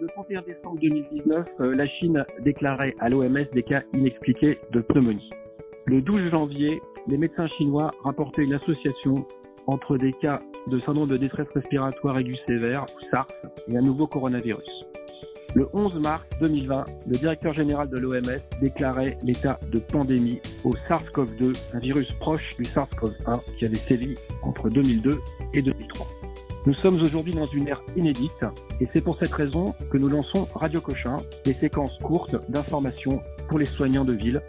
le 31 décembre 2019, euh, la Chine déclarait à l'OMS des cas inexpliqués de pneumonie. Le 12 janvier, les médecins chinois rapportaient une association entre des cas de syndrome de détresse respiratoire aiguë sévère, SARS, et un nouveau coronavirus. Le 11 mars 2020, le directeur général de l'OMS déclarait l'état de pandémie au SARS-CoV-2, un virus proche du SARS-CoV-1 qui avait sévi entre 2002 et 2003. Nous sommes aujourd'hui dans une ère inédite et c'est pour cette raison que nous lançons Radio Cochin, des séquences courtes d'informations pour les soignants de ville.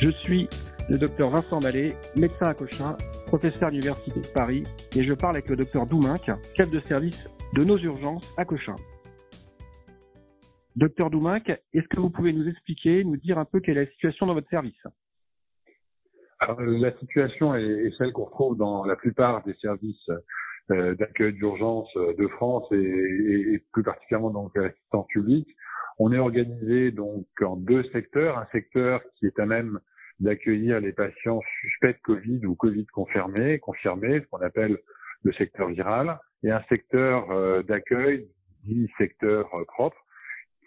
Je suis le docteur Vincent Mallet, médecin à Cochin, professeur à l'Université de Paris, et je parle avec le docteur Douminc, chef de service de nos urgences à Cochin. Docteur Douminc, est-ce que vous pouvez nous expliquer, nous dire un peu quelle est la situation dans votre service? La situation est, celle qu'on retrouve dans la plupart des services d'accueil d'urgence euh, de France et, et, plus particulièrement donc l'assistance publique. On est organisé donc en deux secteurs, un secteur qui est à même d'accueillir les patients suspects de Covid ou Covid confirmés, confirmés, ce qu'on appelle le secteur viral, et un secteur euh, d'accueil dit secteur propre,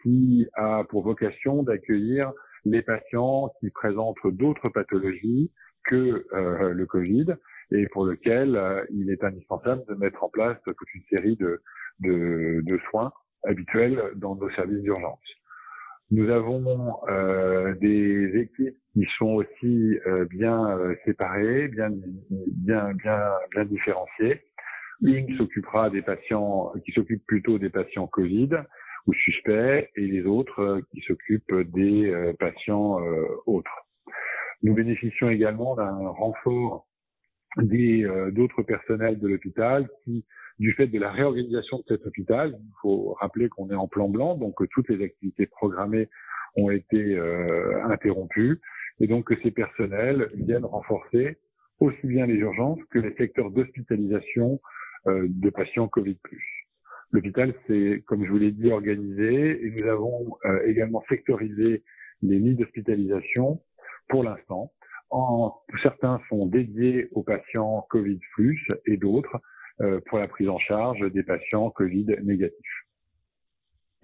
qui a pour vocation d'accueillir les patients qui présentent d'autres pathologies que le Covid et pour lequel euh, il est indispensable de mettre en place toute une série de, de, de soins habituels dans nos services d'urgence. Nous avons euh, des équipes qui sont aussi euh, bien euh, séparées, bien, bien, bien, bien différenciées. Une qui s'occupera des patients, qui s'occupe plutôt des patients Covid ou suspects, et les autres qui s'occupent des patients autres. Nous bénéficions également d'un renfort euh, d'autres personnels de l'hôpital qui, du fait de la réorganisation de cet hôpital, il faut rappeler qu'on est en plan blanc, donc que toutes les activités programmées ont été euh, interrompues, et donc que ces personnels viennent renforcer aussi bien les urgences que les secteurs d'hospitalisation euh, de patients Covid+. L'hôpital s'est, comme je vous l'ai dit, organisé et nous avons également sectorisé les lits d'hospitalisation pour l'instant en, certains sont dédiés aux patients Covid et d'autres euh, pour la prise en charge des patients Covid négatifs.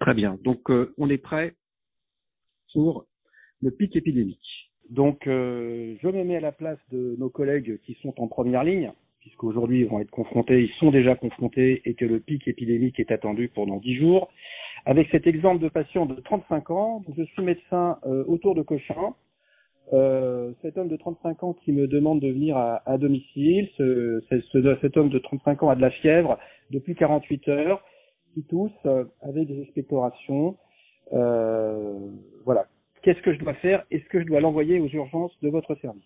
Très bien. Donc euh, on est prêt pour le pic épidémique. Donc euh, je me mets à la place de nos collègues qui sont en première ligne, puisqu'aujourd'hui ils vont être confrontés, ils sont déjà confrontés et que le pic épidémique est attendu pendant 10 jours. Avec cet exemple de patient de 35 ans, je suis médecin autour de Cochin, euh, cet homme de 35 ans qui me demande de venir à, à domicile, ce, ce, cet homme de 35 ans a de la fièvre depuis 48 heures, qui tousse euh, des expectorations. Euh, voilà. Qu'est-ce que je dois faire Est-ce que je dois l'envoyer aux urgences de votre service?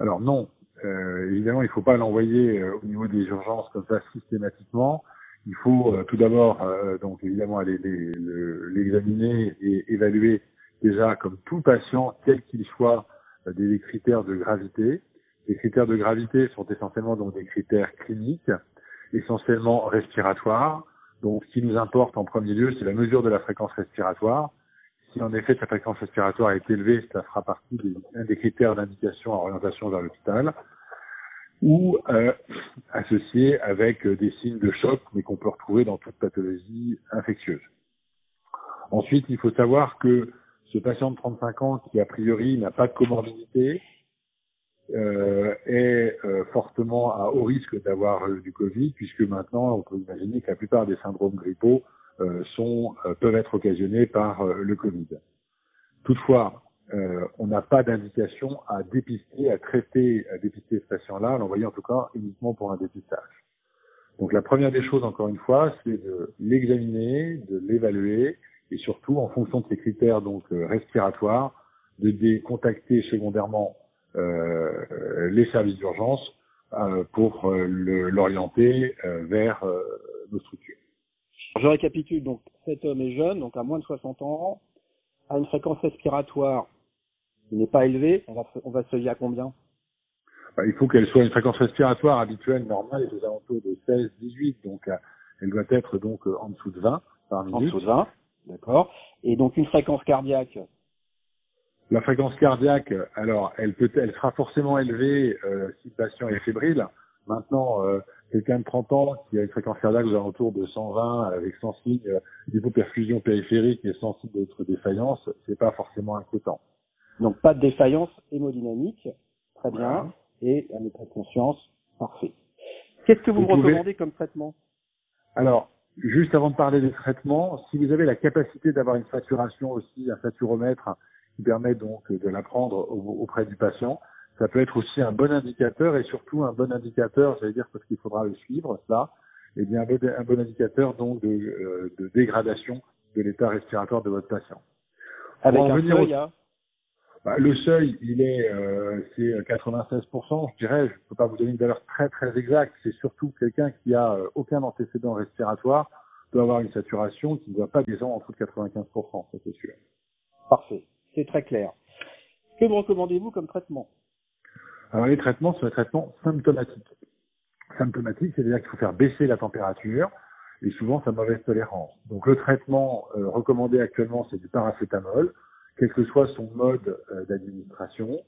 Alors non, euh, évidemment, il ne faut pas l'envoyer euh, au niveau des urgences comme ça systématiquement. Il faut tout d'abord, donc évidemment, aller l'examiner et évaluer déjà, comme tout patient, quel qu'il soit, euh, des critères de gravité. Les critères de gravité sont essentiellement donc des critères cliniques, essentiellement respiratoires. Donc, ce qui nous importe en premier lieu, c'est la mesure de la fréquence respiratoire. Si en effet sa fréquence respiratoire est élevée, ça fera partie des, des critères d'indication à orientation vers l'hôpital ou euh, associé avec des signes de choc, mais qu'on peut retrouver dans toute pathologie infectieuse. Ensuite, il faut savoir que ce patient de 35 ans qui a priori n'a pas de comorbidité euh, est euh, fortement à haut risque d'avoir du Covid puisque maintenant on peut imaginer que la plupart des syndromes grippaux euh, sont peuvent être occasionnés par le Covid. Toutefois, on n'a pas d'indication à dépister, à traiter, à dépister ce patient-là, à l'envoyer en tout cas uniquement pour un dépistage. Donc la première des choses, encore une fois, c'est de l'examiner, de l'évaluer et surtout en fonction de ces critères donc euh, respiratoires, de décontacter secondairement euh, les services d'urgence euh, pour euh, l'orienter vers nos structures. Je récapitule donc cet homme est jeune, donc à moins de 60 ans, a une fréquence respiratoire qui n'est pas élevée. On va, on va se lier à combien? Bah, Il faut qu'elle soit une fréquence respiratoire habituelle normale et aux alentours de 16-18, donc elle doit être donc en dessous de 20 par minute. En dessous de 20. D'accord Et donc une fréquence cardiaque La fréquence cardiaque, alors elle peut, elle sera forcément élevée euh, si le patient est fébrile. Maintenant, euh, quelqu'un de 30 ans qui a une fréquence cardiaque aux alentours de 120 avec 100 signes d'hypoperfusion périphérique et sans signe d'autres défaillances, c'est pas forcément inquiétant. Donc pas de défaillance hémodynamique, très bien, et un état de conscience, parfait. Qu'est-ce que vous, me recommandez comme traitement? Alors, juste avant de parler des traitements, si vous avez la capacité d'avoir une saturation aussi, un saturomètre qui permet donc de l'apprendre auprès du patient, ça peut être aussi un bon indicateur et surtout un bon indicateur, j'allais dire parce qu'il faudra le suivre, ça, et eh bien un bon, indicateur donc de, euh, de dégradation de l'état respiratoire de votre patient. Avec un hein bah, le seuil, il est, euh, c'est 96%, je dirais. Je ne peux pas vous donner une valeur très très exacte. C'est surtout quelqu'un qui a euh, aucun antécédent respiratoire doit avoir une saturation qui ne doit pas descendre en dessous de 95%, ça c'est sûr. Parfait, c'est très clair. Que me recommandez-vous comme traitement? Alors les traitements sont des traitements symptomatiques. Symptomatiques, c'est-à-dire qu'il faut faire baisser la température et souvent sa mauvaise tolérance. Donc le traitement euh, recommandé actuellement, c'est du paracétamol quel que soit son mode euh, d'administration.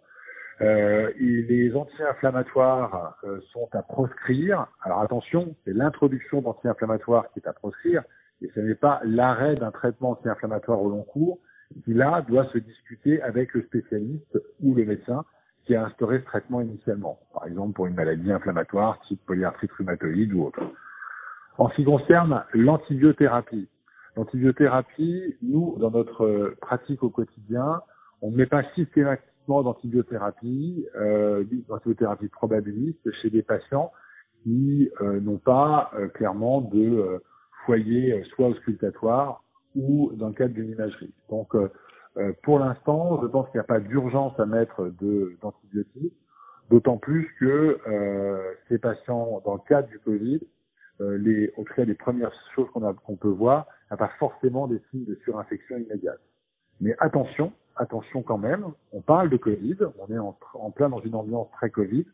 Euh, les anti-inflammatoires euh, sont à proscrire. Alors attention, c'est l'introduction d'anti-inflammatoires qui est à proscrire, et ce n'est pas l'arrêt d'un traitement anti-inflammatoire au long cours qui là doit se discuter avec le spécialiste ou le médecin qui a instauré ce traitement initialement, par exemple pour une maladie inflammatoire type polyarthrite rhumatoïde ou autre. En ce qui concerne l'antibiothérapie, L'antibiothérapie, nous, dans notre euh, pratique au quotidien, on ne met pas systématiquement d'antibiothérapie, euh, d'antibiothérapie probabiliste chez des patients qui euh, n'ont pas clairement de foyer soit auscultatoire ou dans le cadre d'une imagerie. Donc, pour l'instant, je pense qu'il n'y a pas d'urgence à mettre d'antibiotiques, d'autant plus que ces patients, dans le cadre du Covid, les, au cas, les premières choses qu'on qu'on peut voir, n'a pas forcément des signes de surinfection immédiate. Mais attention, attention quand même, on parle de Covid, on est en, en plein dans une ambiance très Covid,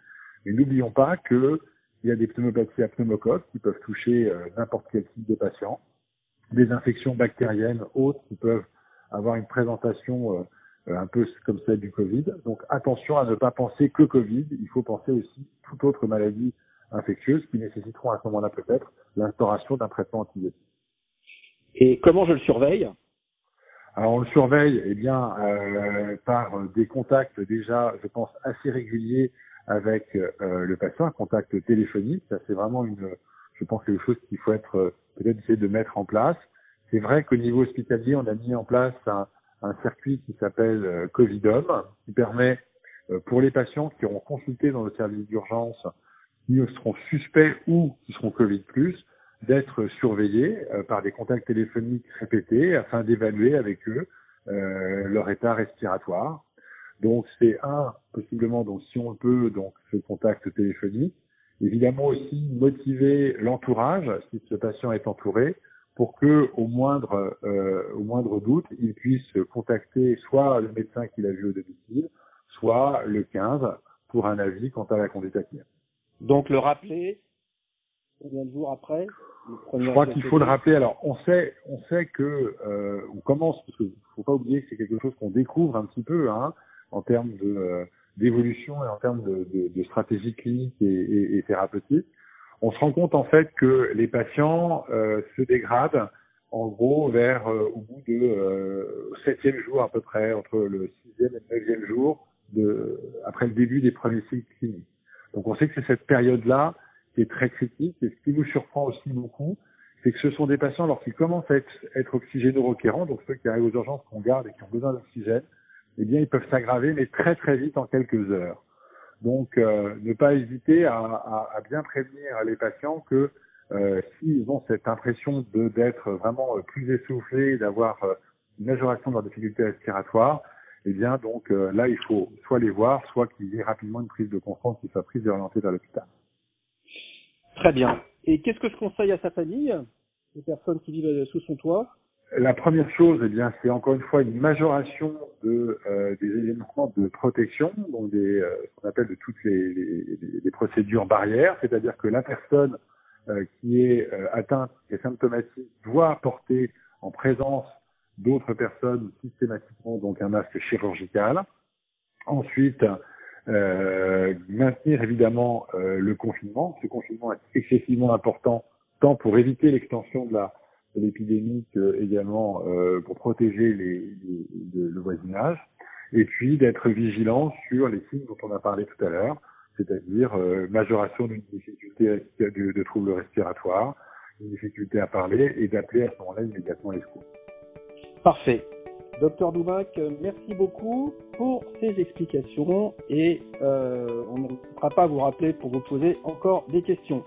mais n'oublions pas qu'il y a des pneumopathies à pneumocoque qui peuvent toucher euh, n'importe quel type de patient, des infections bactériennes autres qui peuvent avoir une présentation euh, euh, un peu comme celle du Covid. Donc attention à ne pas penser que Covid, il faut penser aussi toute autre maladie infectieuse qui nécessiteront à ce moment-là peut-être l'instauration d'un traitement antibiotique. Et comment je le surveille? Alors on le surveille eh bien euh, par des contacts déjà, je pense, assez réguliers avec euh, le patient, un contact téléphonique. Ça c'est vraiment une, je pense, quelque chose qu'il faut être euh, peut-être essayer de mettre en place. C'est vrai qu'au niveau hospitalier, on a mis en place un, un circuit qui s'appelle euh, Covidom, qui permet euh, pour les patients qui auront consulté dans le service d'urgence, qui seront suspects ou qui seront Covid plus, d'être surveillés euh, par des contacts téléphoniques répétés afin d'évaluer avec eux euh, leur état respiratoire. Donc c'est un possiblement donc si on peut donc ce contact téléphonique. Évidemment aussi motiver l'entourage si ce patient est entouré pour que au moindre euh, au moindre doute il puisse contacter soit le médecin qu'il a vu au domicile, soit le 15 pour un avis quant à la conduite à tenir. Donc le rappeler combien de jours après je crois qu'il faut le rappeler. Alors, on sait, on sait que euh, on commence parce qu'il faut pas oublier que c'est quelque chose qu'on découvre un petit peu hein, en termes de euh, d'évolution et en termes de, de, de stratégie clinique et, et, et, thérapeutique. On se rend compte en fait que les patients euh, se dégradent en gros vers euh, au bout de euh, septième jour à peu près, entre le sixième et le neuvième jour de après le début des premiers cycles cliniques. Donc, on sait que c'est cette période-là qui est très critique. Et ce qui nous surprend aussi beaucoup, c'est que ce sont des patients, lorsqu'ils commencent à être, être oxygéno-requérants, donc ceux qui arrivent aux urgences qu'on garde et qui ont besoin d'oxygène, eh bien, ils peuvent s'aggraver, mais très très vite en quelques heures. Donc, euh, ne pas hésiter à, bien prévenir les patients que euh, s'ils ont cette impression d'être vraiment euh, plus essoufflés, d'avoir une majoration de leur difficulté respiratoire, eh bien, donc euh, là, il faut soit les voir, soit qu'il y ait rapidement une prise de conscience qui soit prise et orientée vers l'hôpital. Très bien. Et qu'est-ce que je conseille à sa famille, les personnes qui vivent sous son toit? La première chose, eh bien, c'est encore une fois une majoration de euh, des éléments de protection, donc des euh, ce qu'on appelle de toutes les, les, les procédures barrières, c'est-à-dire que la personne euh, qui est euh, atteinte, est symptomatique, doit porter en présence d'autres personnes systématiquement donc un masque chirurgical. Ensuite, Euh, maintenir évidemment euh, le confinement. Ce confinement est excessivement important, tant pour éviter l'extension de la de l'épidémie que également euh, pour protéger les, les, le voisinage. Et puis d'être vigilant sur les signes dont on a parlé tout à l'heure, c'est-à-dire majoration d'une difficulté de, de troubles respiratoires, une difficulté à parler et d'appeler à ce moment-là immédiatement les secours. Parfait. Docteur Doubac, merci beaucoup pour ces explications et euh, on ne sera pas vous rappeler pour vous poser encore des questions.